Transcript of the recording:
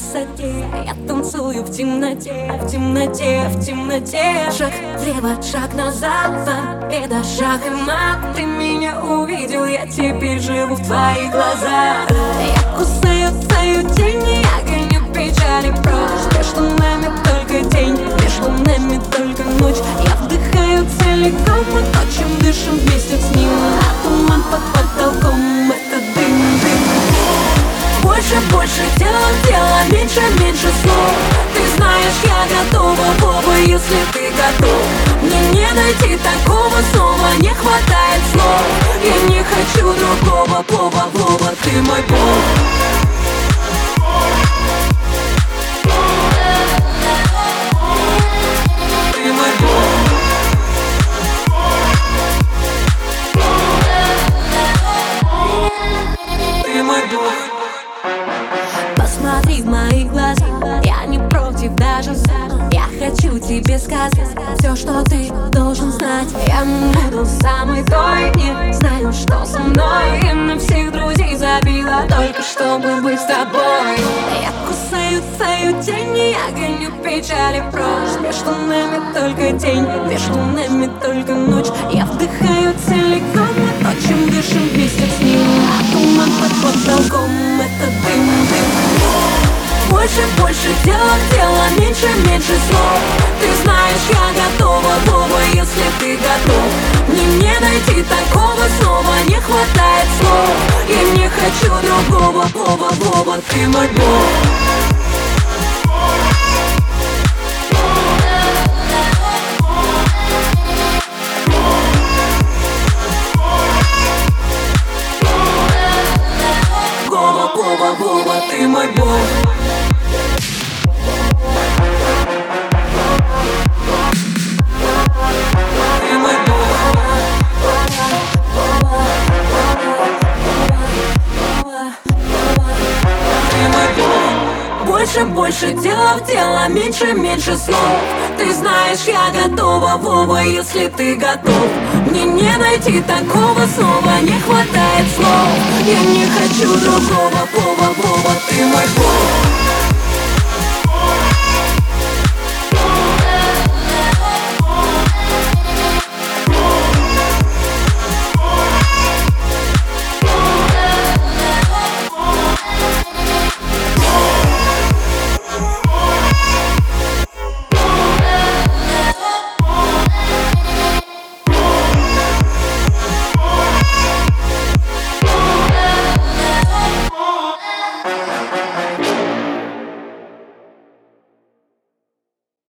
высоте. Я танцую в темноте, в темноте, в темноте. Шаг влево, шаг назад, победа, шаг и мат. Ты меня увидел, я теперь живу в твоих глазах. Я кусаю твою тень, я гоню печали прочь Между нами только день, между нами только ночь. Я вдыхаю целиком то, чем дышим вместе с ним. А туман под Больше, дела, дела, меньше, меньше слов. Ты знаешь, я готова, Боба, если ты готов. Мне не найти такого снова, не хватает слов. Я не хочу другого, Боба, Боба, ты мой Бог тебе сказать Все, что ты должен знать. Я буду самой той Не знаю, что со мной. Я на всех друзей забила Только чтобы быть с тобой. Я кусаю твою тень Я гоню печали прочь. Между нами только день Между нами только ночь. Я вдыхаю целиком То, чем дышим вместе с ним. А туман под потолком Это дым, дым. Больше, больше дела, дела, меньше, меньше слов Ты знаешь, я готова, Вова, если ты готов. Мне не найти такого снова, не хватает слов. Я не хочу другого, Вова, Вова, ты мой бог. Вова, Вова, ты мой бог Больше, больше дела в дело, меньше, меньше слов. Ты знаешь, я готова, Вова, если ты готов. Мне не найти такого снова, не хватает слов. Я не хочу другого, Вова, Вова, ты мой бог